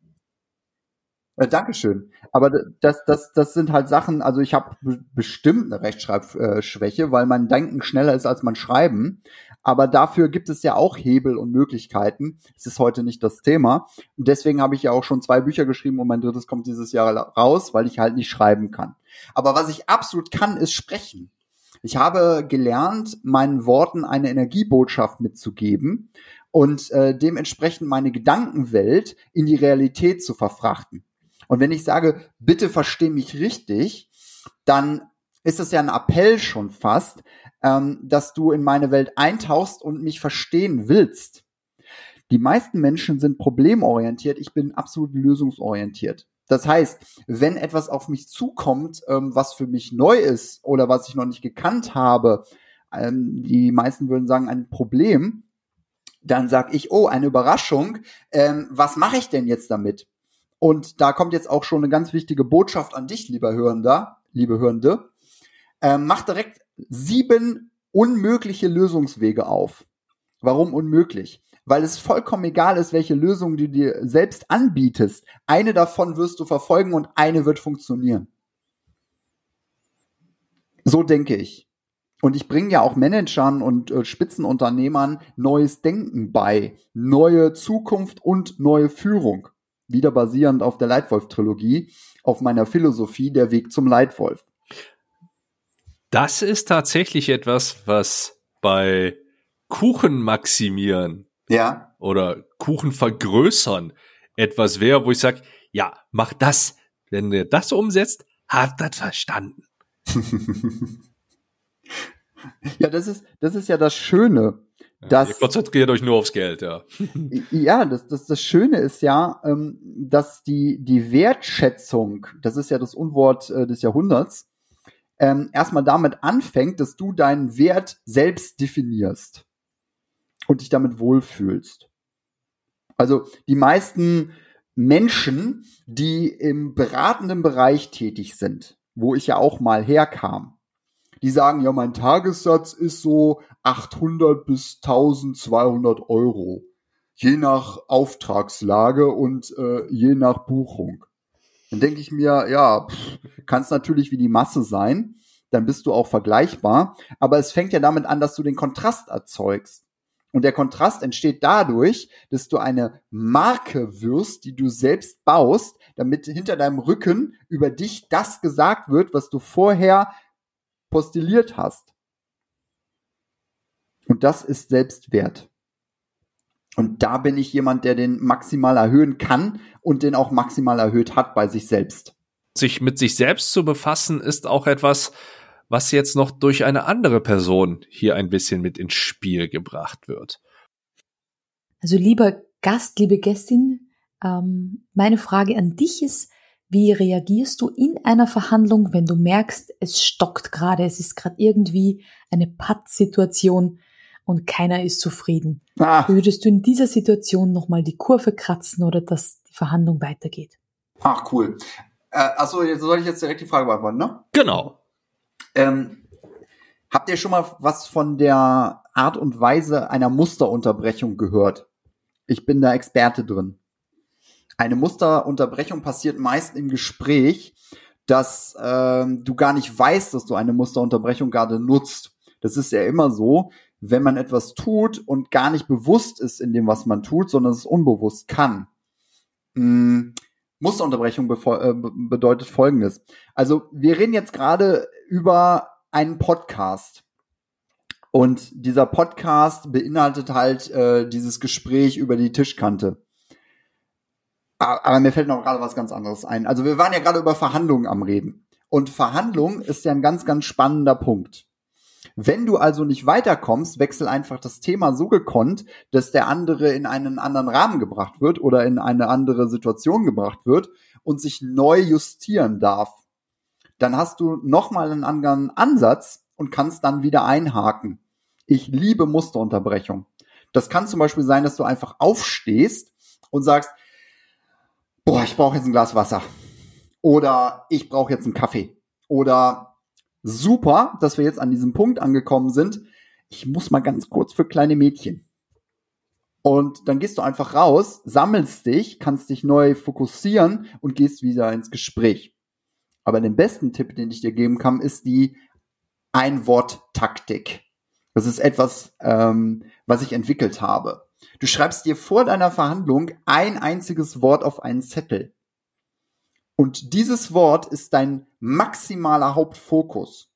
Äh, Dankeschön. Aber das, das, das sind halt Sachen, also ich habe bestimmt eine Rechtschreibschwäche, weil mein Denken schneller ist als mein Schreiben. Aber dafür gibt es ja auch Hebel und Möglichkeiten. Es ist heute nicht das Thema. Und deswegen habe ich ja auch schon zwei Bücher geschrieben und mein drittes kommt dieses Jahr raus, weil ich halt nicht schreiben kann. Aber was ich absolut kann, ist sprechen. Ich habe gelernt, meinen Worten eine Energiebotschaft mitzugeben und äh, dementsprechend meine Gedankenwelt in die Realität zu verfrachten. Und wenn ich sage, bitte versteh mich richtig, dann ist es ja ein Appell schon fast, ähm, dass du in meine Welt eintauchst und mich verstehen willst. Die meisten Menschen sind problemorientiert, ich bin absolut lösungsorientiert. Das heißt, wenn etwas auf mich zukommt, ähm, was für mich neu ist oder was ich noch nicht gekannt habe, ähm, die meisten würden sagen, ein Problem, dann sage ich, oh, eine Überraschung, ähm, was mache ich denn jetzt damit? Und da kommt jetzt auch schon eine ganz wichtige Botschaft an dich, lieber Hörender, liebe Hörende. Ähm, mach direkt sieben unmögliche Lösungswege auf. Warum unmöglich? Weil es vollkommen egal ist, welche Lösung du dir selbst anbietest. Eine davon wirst du verfolgen und eine wird funktionieren. So denke ich. Und ich bringe ja auch Managern und äh, Spitzenunternehmern neues Denken bei, neue Zukunft und neue Führung. Wieder basierend auf der Leitwolf-Trilogie, auf meiner Philosophie, der Weg zum Leitwolf. Das ist tatsächlich etwas, was bei Kuchen maximieren ja. oder Kuchen vergrößern etwas wäre, wo ich sage, ja, mach das. Wenn ihr das umsetzt, hat das verstanden. ja, das ist, das ist ja das Schöne. Dass, ihr konzentriert euch nur aufs Geld, ja. ja, das, das, das Schöne ist ja, ähm, dass die, die Wertschätzung, das ist ja das Unwort äh, des Jahrhunderts, ähm, erstmal damit anfängt, dass du deinen Wert selbst definierst und dich damit wohlfühlst. Also die meisten Menschen, die im beratenden Bereich tätig sind, wo ich ja auch mal herkam, die sagen, ja, mein Tagessatz ist so 800 bis 1200 Euro, je nach Auftragslage und äh, je nach Buchung. Dann denke ich mir, ja, kann es natürlich wie die Masse sein, dann bist du auch vergleichbar, aber es fängt ja damit an, dass du den Kontrast erzeugst. Und der Kontrast entsteht dadurch, dass du eine Marke wirst, die du selbst baust, damit hinter deinem Rücken über dich das gesagt wird, was du vorher postuliert hast. Und das ist Selbstwert. Und da bin ich jemand, der den maximal erhöhen kann und den auch maximal erhöht hat bei sich selbst. Sich mit sich selbst zu befassen, ist auch etwas, was jetzt noch durch eine andere Person hier ein bisschen mit ins Spiel gebracht wird. Also lieber Gast, liebe Gästin, ähm, meine Frage an dich ist, wie reagierst du in einer Verhandlung, wenn du merkst, es stockt gerade, es ist gerade irgendwie eine Pattsituation und keiner ist zufrieden? Ah. Würdest du in dieser Situation nochmal die Kurve kratzen oder dass die Verhandlung weitergeht? Ach, cool. Äh, achso, jetzt soll ich jetzt direkt die Frage beantworten, ne? Genau. Ähm, habt ihr schon mal was von der Art und Weise einer Musterunterbrechung gehört? Ich bin da Experte drin. Eine Musterunterbrechung passiert meist im Gespräch, dass ähm, du gar nicht weißt, dass du eine Musterunterbrechung gerade nutzt. Das ist ja immer so, wenn man etwas tut und gar nicht bewusst ist in dem, was man tut, sondern es unbewusst kann. Hm, Musterunterbrechung äh, bedeutet Folgendes. Also wir reden jetzt gerade über einen Podcast. Und dieser Podcast beinhaltet halt äh, dieses Gespräch über die Tischkante. Aber mir fällt noch gerade was ganz anderes ein. Also wir waren ja gerade über Verhandlungen am Reden. Und Verhandlung ist ja ein ganz, ganz spannender Punkt. Wenn du also nicht weiterkommst, wechsel einfach das Thema so gekonnt, dass der andere in einen anderen Rahmen gebracht wird oder in eine andere Situation gebracht wird und sich neu justieren darf. Dann hast du nochmal einen anderen Ansatz und kannst dann wieder einhaken. Ich liebe Musterunterbrechung. Das kann zum Beispiel sein, dass du einfach aufstehst und sagst, boah, ich brauche jetzt ein Glas Wasser. Oder ich brauche jetzt einen Kaffee. Oder super, dass wir jetzt an diesem Punkt angekommen sind. Ich muss mal ganz kurz für kleine Mädchen. Und dann gehst du einfach raus, sammelst dich, kannst dich neu fokussieren und gehst wieder ins Gespräch. Aber den besten Tipp, den ich dir geben kann, ist die Ein-Wort-Taktik. Das ist etwas, ähm, was ich entwickelt habe. Du schreibst dir vor deiner Verhandlung ein einziges Wort auf einen Zettel. Und dieses Wort ist dein maximaler Hauptfokus.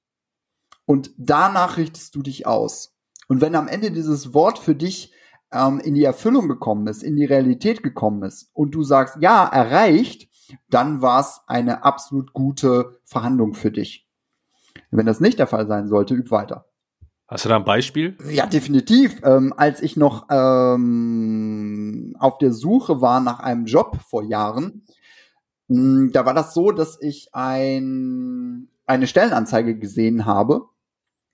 Und danach richtest du dich aus. Und wenn am Ende dieses Wort für dich ähm, in die Erfüllung gekommen ist, in die Realität gekommen ist und du sagst, ja, erreicht, dann war es eine absolut gute Verhandlung für dich. Wenn das nicht der Fall sein sollte, üb weiter. Hast du da ein Beispiel? Ja, definitiv. Ähm, als ich noch ähm, auf der Suche war nach einem Job vor Jahren, da war das so, dass ich ein, eine Stellenanzeige gesehen habe.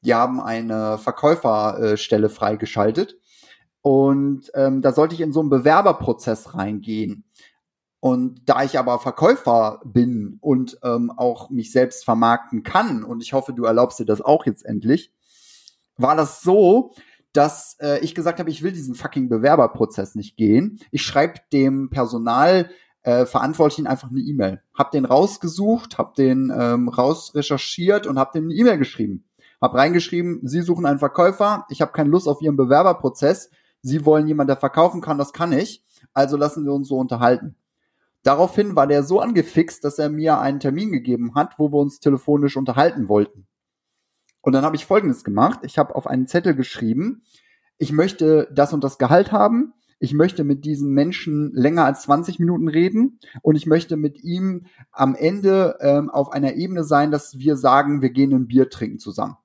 Die haben eine Verkäuferstelle freigeschaltet. Und ähm, da sollte ich in so einen Bewerberprozess reingehen. Und da ich aber Verkäufer bin und ähm, auch mich selbst vermarkten kann, und ich hoffe, du erlaubst dir das auch jetzt endlich, war das so, dass äh, ich gesagt habe, ich will diesen fucking Bewerberprozess nicht gehen. Ich schreibe dem Personal äh, Verantwortlichen einfach eine E-Mail. Hab den rausgesucht, hab den ähm, rausrecherchiert und hab dem eine E-Mail geschrieben. Hab reingeschrieben, Sie suchen einen Verkäufer, ich habe keine Lust auf Ihren Bewerberprozess, Sie wollen jemanden, der verkaufen kann, das kann ich, also lassen wir uns so unterhalten. Daraufhin war der so angefixt, dass er mir einen Termin gegeben hat, wo wir uns telefonisch unterhalten wollten. Und dann habe ich Folgendes gemacht. Ich habe auf einen Zettel geschrieben, ich möchte das und das Gehalt haben. Ich möchte mit diesem Menschen länger als 20 Minuten reden und ich möchte mit ihm am Ende ähm, auf einer Ebene sein, dass wir sagen, wir gehen ein Bier trinken zusammen.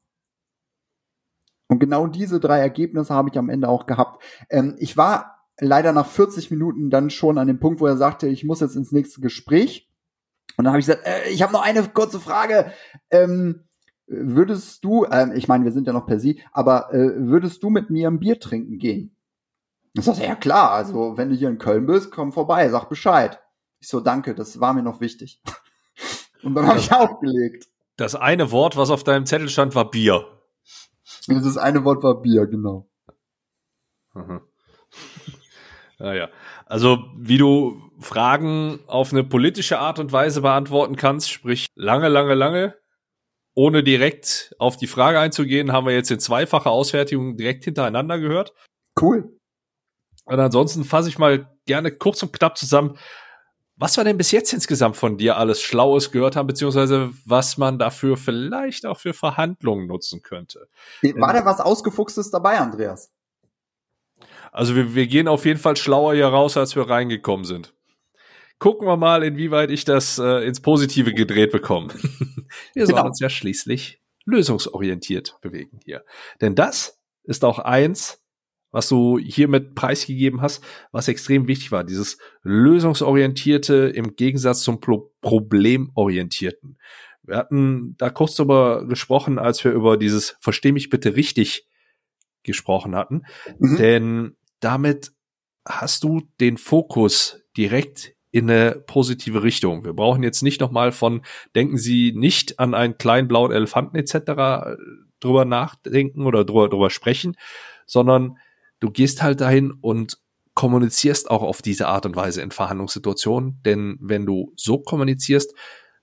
Und genau diese drei Ergebnisse habe ich am Ende auch gehabt. Ähm, ich war leider nach 40 Minuten dann schon an dem Punkt, wo er sagte, ich muss jetzt ins nächste Gespräch. Und dann habe ich gesagt, äh, ich habe noch eine kurze Frage. Ähm, würdest du, äh, ich meine, wir sind ja noch per Sie, aber äh, würdest du mit mir ein Bier trinken gehen? Ich sag, ja klar, also wenn du hier in Köln bist, komm vorbei, sag Bescheid. Ich so, danke, das war mir noch wichtig. Und dann habe ich aufgelegt. Das eine Wort, was auf deinem Zettel stand, war Bier. Das eine Wort war Bier, genau. Mhm. Naja, also wie du Fragen auf eine politische Art und Weise beantworten kannst, sprich lange, lange, lange, ohne direkt auf die Frage einzugehen, haben wir jetzt in zweifacher Ausfertigung direkt hintereinander gehört. Cool. Und ansonsten fasse ich mal gerne kurz und knapp zusammen, was wir denn bis jetzt insgesamt von dir alles Schlaues gehört haben, beziehungsweise was man dafür vielleicht auch für Verhandlungen nutzen könnte. War da was Ausgefuchstes dabei, Andreas? Also wir, wir gehen auf jeden Fall schlauer hier raus, als wir reingekommen sind. Gucken wir mal, inwieweit ich das äh, ins Positive gedreht bekomme. wir sollen genau. uns ja schließlich lösungsorientiert bewegen hier. Denn das ist auch eins, was du hiermit preisgegeben hast, was extrem wichtig war. Dieses lösungsorientierte im Gegensatz zum Pro problemorientierten. Wir hatten da kurz darüber gesprochen, als wir über dieses Versteh mich bitte richtig gesprochen hatten. Mhm. Denn damit hast du den Fokus direkt in eine positive Richtung. Wir brauchen jetzt nicht nochmal von, denken Sie nicht an einen kleinen blauen Elefanten etc. drüber nachdenken oder drüber, drüber sprechen, sondern du gehst halt dahin und kommunizierst auch auf diese Art und Weise in Verhandlungssituationen, denn wenn du so kommunizierst,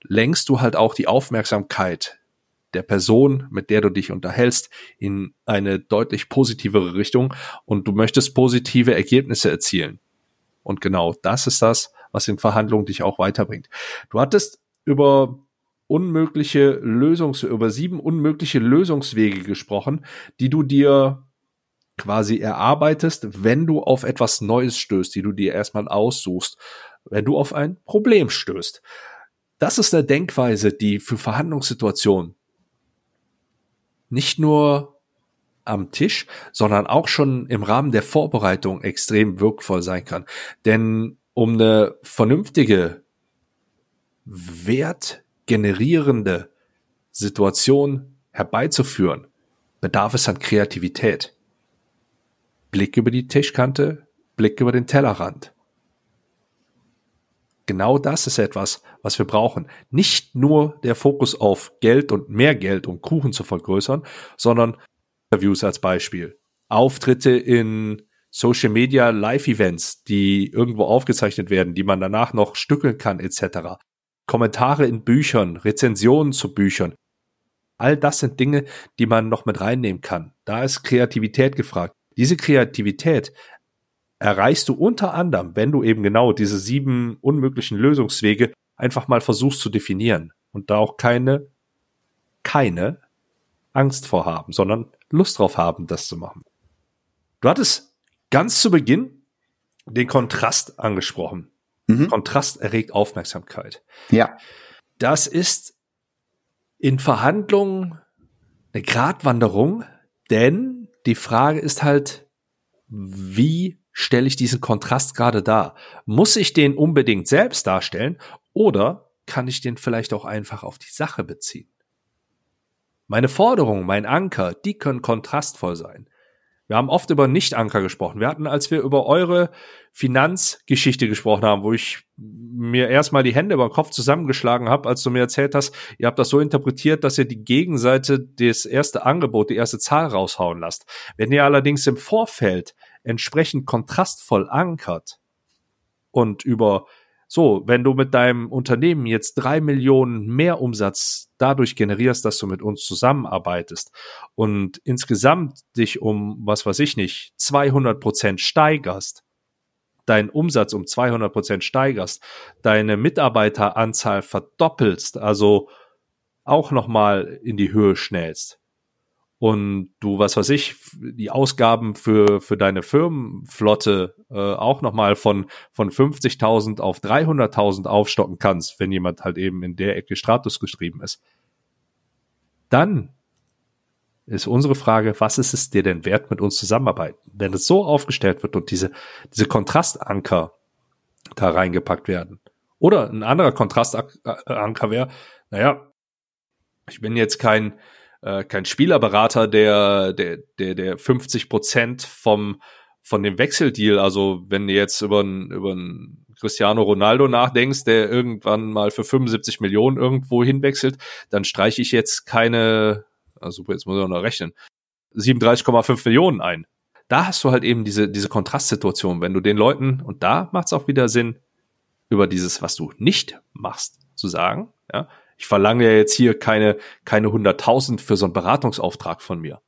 lenkst du halt auch die Aufmerksamkeit der Person, mit der du dich unterhältst, in eine deutlich positivere Richtung und du möchtest positive Ergebnisse erzielen. Und genau das ist das, was in Verhandlungen dich auch weiterbringt. Du hattest über unmögliche Lösungs, über sieben unmögliche Lösungswege gesprochen, die du dir quasi erarbeitest, wenn du auf etwas Neues stößt, die du dir erstmal aussuchst, wenn du auf ein Problem stößt. Das ist eine Denkweise, die für Verhandlungssituationen nicht nur am Tisch, sondern auch schon im Rahmen der Vorbereitung extrem wirkvoll sein kann. Denn um eine vernünftige, wertgenerierende Situation herbeizuführen, bedarf es an Kreativität. Blick über die Tischkante, Blick über den Tellerrand. Genau das ist etwas, was wir brauchen. Nicht nur der Fokus auf Geld und mehr Geld, um Kuchen zu vergrößern, sondern Interviews als Beispiel. Auftritte in Social Media Live-Events, die irgendwo aufgezeichnet werden, die man danach noch stückeln kann, etc. Kommentare in Büchern, Rezensionen zu Büchern. All das sind Dinge, die man noch mit reinnehmen kann. Da ist Kreativität gefragt. Diese Kreativität erreichst du unter anderem, wenn du eben genau diese sieben unmöglichen Lösungswege einfach mal versuchst zu definieren und da auch keine, keine Angst vorhaben, sondern Lust drauf haben, das zu machen. Du hattest ganz zu Beginn den Kontrast angesprochen. Mhm. Kontrast erregt Aufmerksamkeit. Ja. Das ist in Verhandlungen eine Gratwanderung, denn die Frage ist halt, wie stelle ich diesen Kontrast gerade dar? Muss ich den unbedingt selbst darstellen Oder kann ich den vielleicht auch einfach auf die Sache beziehen? Meine Forderungen, mein Anker, die können kontrastvoll sein. Wir haben oft über Nicht-Anker gesprochen. Wir hatten, als wir über eure Finanzgeschichte gesprochen haben, wo ich mir erstmal die Hände über den Kopf zusammengeschlagen habe, als du mir erzählt hast, ihr habt das so interpretiert, dass ihr die Gegenseite das erste Angebot, die erste Zahl raushauen lasst. Wenn ihr allerdings im Vorfeld entsprechend kontrastvoll ankert und über so, wenn du mit deinem Unternehmen jetzt drei Millionen mehr Umsatz dadurch generierst, dass du mit uns zusammenarbeitest und insgesamt dich um, was weiß ich nicht, 200 Prozent steigerst, deinen Umsatz um 200 Prozent steigerst, deine Mitarbeiteranzahl verdoppelst, also auch nochmal in die Höhe schnellst, und du, was weiß ich, die Ausgaben für, für deine Firmenflotte äh, auch nochmal von, von 50.000 auf 300.000 aufstocken kannst, wenn jemand halt eben in der Ecke Stratus geschrieben ist, dann ist unsere Frage, was ist es dir denn wert, mit uns zusammenarbeiten? Wenn es so aufgestellt wird und diese, diese Kontrastanker da reingepackt werden. Oder ein anderer Kontrastanker wäre, naja, ich bin jetzt kein, äh, kein Spielerberater, der, der, der, der 50 Prozent vom, von dem Wechseldeal, also wenn du jetzt über einen, über einen Cristiano Ronaldo nachdenkst, der irgendwann mal für 75 Millionen irgendwo hinwechselt, dann streiche ich jetzt keine, also jetzt muss ich auch noch rechnen, 37,5 Millionen ein. Da hast du halt eben diese, diese Kontrastsituation, wenn du den Leuten, und da macht es auch wieder Sinn, über dieses, was du nicht machst, zu sagen, ja, ich verlange ja jetzt hier keine, keine 100.000 für so einen Beratungsauftrag von mir.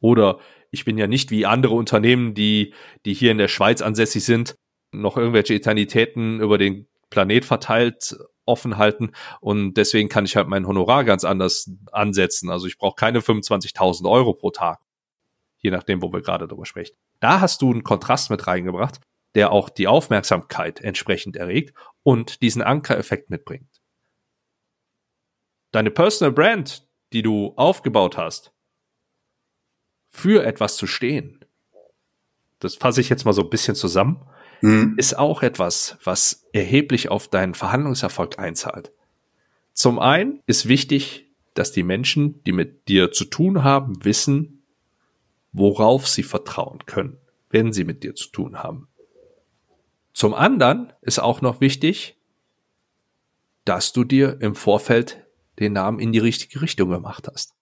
Oder ich bin ja nicht wie andere Unternehmen, die, die hier in der Schweiz ansässig sind, noch irgendwelche Eternalitäten über den Planet verteilt offen halten und deswegen kann ich halt mein Honorar ganz anders ansetzen. Also ich brauche keine 25.000 Euro pro Tag, je nachdem, wo wir gerade drüber sprechen. Da hast du einen Kontrast mit reingebracht, der auch die Aufmerksamkeit entsprechend erregt und diesen Ankereffekt mitbringt. Deine Personal Brand, die du aufgebaut hast, für etwas zu stehen, das fasse ich jetzt mal so ein bisschen zusammen, mhm. ist auch etwas, was erheblich auf deinen Verhandlungserfolg einzahlt. Zum einen ist wichtig, dass die Menschen, die mit dir zu tun haben, wissen, worauf sie vertrauen können, wenn sie mit dir zu tun haben. Zum anderen ist auch noch wichtig, dass du dir im Vorfeld den Namen in die richtige Richtung gemacht hast.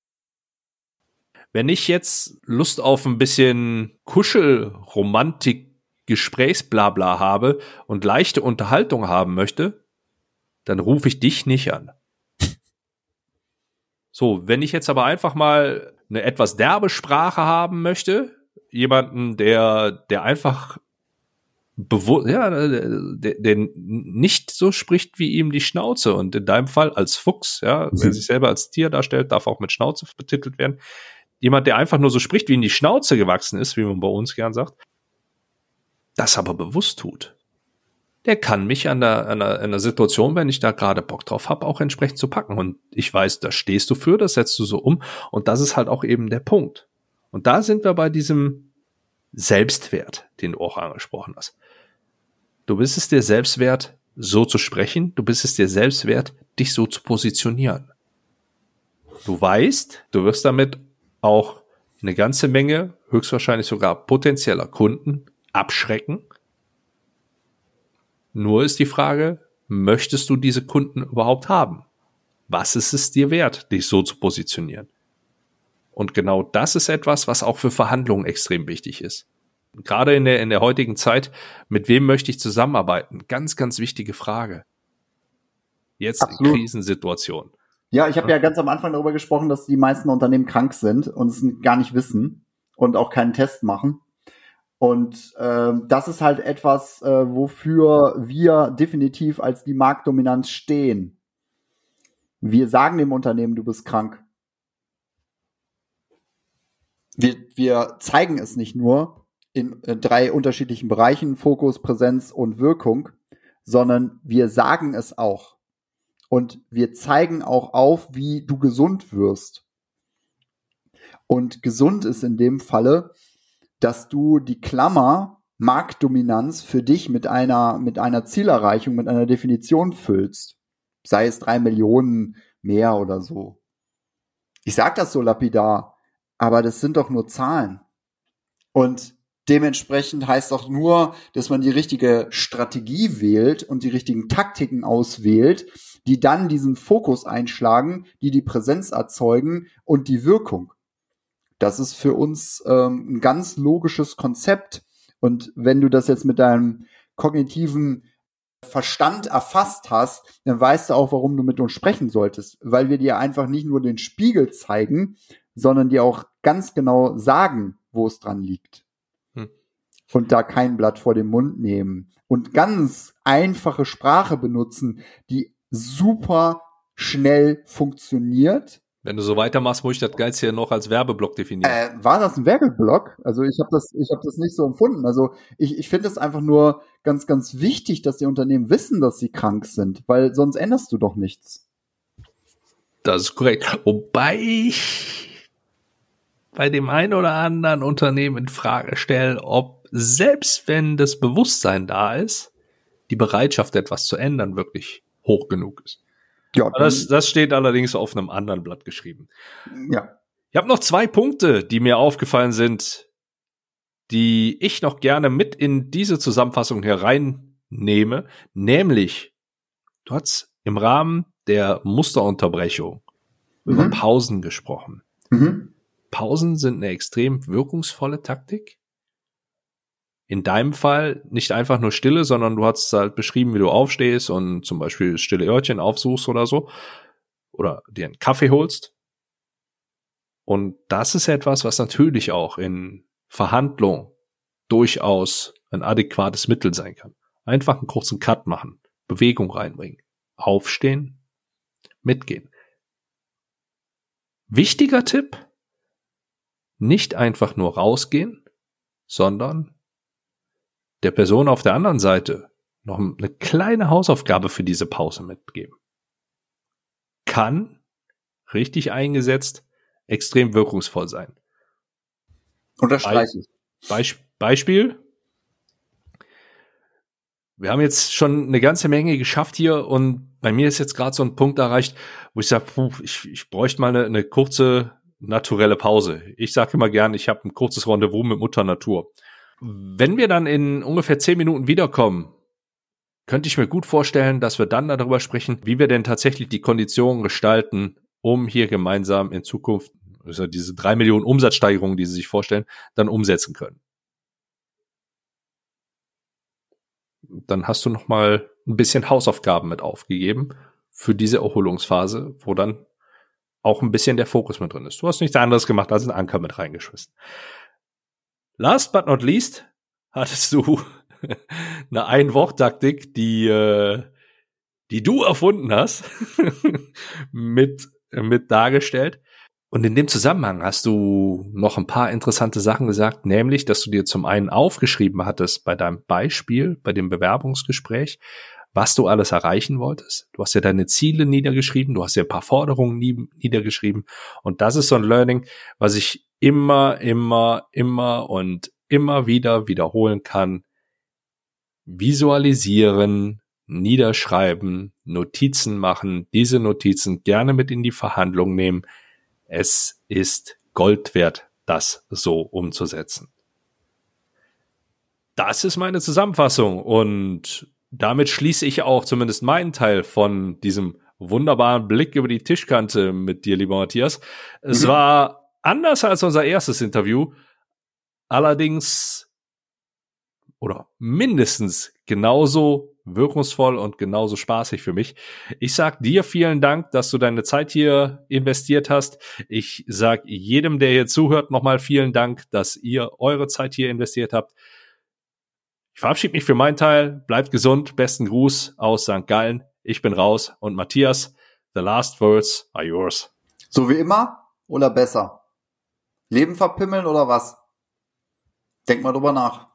Wenn ich jetzt Lust auf ein bisschen Kuschelromantik, Gesprächsblabla habe und leichte Unterhaltung haben möchte, dann rufe ich dich nicht an. So, wenn ich jetzt aber einfach mal eine etwas derbe Sprache haben möchte, jemanden, der, der einfach bewusst, ja, der, der nicht so spricht, wie ihm die Schnauze. Und in deinem Fall als Fuchs, ja, mhm. wer sich selber als Tier darstellt, darf auch mit Schnauze betitelt werden. Jemand, der einfach nur so spricht, wie ihm die Schnauze gewachsen ist, wie man bei uns gern sagt, das aber bewusst tut. Der kann mich an der, an der, an der Situation, wenn ich da gerade Bock drauf habe, auch entsprechend zu packen. Und ich weiß, da stehst du für, das setzt du so um. Und das ist halt auch eben der Punkt. Und da sind wir bei diesem Selbstwert, den du auch angesprochen hast. Du bist es dir selbst wert, so zu sprechen. Du bist es dir selbst wert, dich so zu positionieren. Du weißt, du wirst damit auch eine ganze Menge, höchstwahrscheinlich sogar potenzieller Kunden abschrecken. Nur ist die Frage, möchtest du diese Kunden überhaupt haben? Was ist es dir wert, dich so zu positionieren? Und genau das ist etwas, was auch für Verhandlungen extrem wichtig ist gerade in der, in der heutigen Zeit, mit wem möchte ich zusammenarbeiten? Ganz, ganz wichtige Frage. Jetzt Absolut. in Krisensituationen. Ja, ich habe ja ganz am Anfang darüber gesprochen, dass die meisten Unternehmen krank sind und es gar nicht wissen und auch keinen Test machen. Und äh, das ist halt etwas, äh, wofür wir definitiv als die Marktdominanz stehen. Wir sagen dem Unternehmen, du bist krank. Wir, wir zeigen es nicht nur, in äh, drei unterschiedlichen Bereichen, Fokus, Präsenz und Wirkung, sondern wir sagen es auch. Und wir zeigen auch auf, wie du gesund wirst. Und gesund ist in dem Falle, dass du die Klammer Marktdominanz für dich mit einer, mit einer Zielerreichung, mit einer Definition füllst. Sei es drei Millionen mehr oder so. Ich sag das so lapidar, aber das sind doch nur Zahlen. Und dementsprechend heißt auch nur, dass man die richtige Strategie wählt und die richtigen Taktiken auswählt, die dann diesen Fokus einschlagen, die die Präsenz erzeugen und die Wirkung. Das ist für uns ähm, ein ganz logisches Konzept. Und wenn du das jetzt mit deinem kognitiven Verstand erfasst hast, dann weißt du auch, warum du mit uns sprechen solltest, weil wir dir einfach nicht nur den Spiegel zeigen, sondern dir auch ganz genau sagen, wo es dran liegt. Hm. Und da kein Blatt vor den Mund nehmen und ganz einfache Sprache benutzen, die super schnell funktioniert. Wenn du so weitermachst, muss ich das Geiz hier noch als Werbeblock definieren. Äh, war das ein Werbeblock? Also ich habe das, ich habe das nicht so empfunden. Also ich, ich finde es einfach nur ganz, ganz wichtig, dass die Unternehmen wissen, dass sie krank sind, weil sonst änderst du doch nichts. Das ist korrekt. Wobei ich bei dem einen oder anderen Unternehmen in Frage stelle, ob selbst wenn das Bewusstsein da ist, die Bereitschaft, etwas zu ändern, wirklich hoch genug ist. Ja, das, das steht allerdings auf einem anderen Blatt geschrieben. Ja. Ich habe noch zwei Punkte, die mir aufgefallen sind, die ich noch gerne mit in diese Zusammenfassung hereinnehme, nämlich du hast im Rahmen der Musterunterbrechung mhm. über Pausen gesprochen. Mhm. Pausen sind eine extrem wirkungsvolle Taktik in deinem Fall nicht einfach nur Stille, sondern du hast halt beschrieben, wie du aufstehst und zum Beispiel stille Örtchen aufsuchst oder so. Oder dir einen Kaffee holst. Und das ist etwas, was natürlich auch in Verhandlungen durchaus ein adäquates Mittel sein kann. Einfach einen kurzen Cut machen, Bewegung reinbringen, aufstehen, mitgehen. Wichtiger Tipp, nicht einfach nur rausgehen, sondern der Person auf der anderen Seite noch eine kleine Hausaufgabe für diese Pause mitgeben. Kann, richtig eingesetzt, extrem wirkungsvoll sein. Unterstreiche ich. Beisp Beispiel. Wir haben jetzt schon eine ganze Menge geschafft hier und bei mir ist jetzt gerade so ein Punkt erreicht, wo ich sage, ich, ich bräuchte mal eine, eine kurze naturelle Pause. Ich sage immer gern, ich habe ein kurzes Rendezvous mit Mutter Natur. Wenn wir dann in ungefähr zehn Minuten wiederkommen, könnte ich mir gut vorstellen, dass wir dann darüber sprechen, wie wir denn tatsächlich die Konditionen gestalten, um hier gemeinsam in Zukunft also diese drei Millionen Umsatzsteigerungen, die Sie sich vorstellen, dann umsetzen können. Dann hast du noch mal ein bisschen Hausaufgaben mit aufgegeben für diese Erholungsphase, wo dann auch ein bisschen der Fokus mit drin ist. Du hast nichts anderes gemacht als einen Anker mit reingeschmissen. Last but not least hattest du eine Ein-Wort-Taktik, die, äh, die du erfunden hast, mit, mit dargestellt. Und in dem Zusammenhang hast du noch ein paar interessante Sachen gesagt, nämlich, dass du dir zum einen aufgeschrieben hattest bei deinem Beispiel, bei dem Bewerbungsgespräch, was du alles erreichen wolltest. Du hast ja deine Ziele niedergeschrieben, du hast ja ein paar Forderungen niedergeschrieben. Und das ist so ein Learning, was ich immer, immer, immer und immer wieder wiederholen kann. Visualisieren, niederschreiben, Notizen machen, diese Notizen gerne mit in die Verhandlung nehmen. Es ist Gold wert, das so umzusetzen. Das ist meine Zusammenfassung und damit schließe ich auch zumindest meinen Teil von diesem wunderbaren Blick über die Tischkante mit dir, lieber Matthias. Es mhm. war anders als unser erstes Interview, allerdings oder mindestens genauso wirkungsvoll und genauso spaßig für mich. Ich sag dir vielen Dank, dass du deine Zeit hier investiert hast. Ich sag jedem, der hier zuhört, nochmal vielen Dank, dass ihr eure Zeit hier investiert habt. Ich verabschiede mich für meinen Teil. Bleibt gesund. Besten Gruß aus St. Gallen. Ich bin raus und Matthias, the last words are yours. So wie immer oder besser? Leben verpimmeln oder was? Denk mal drüber nach.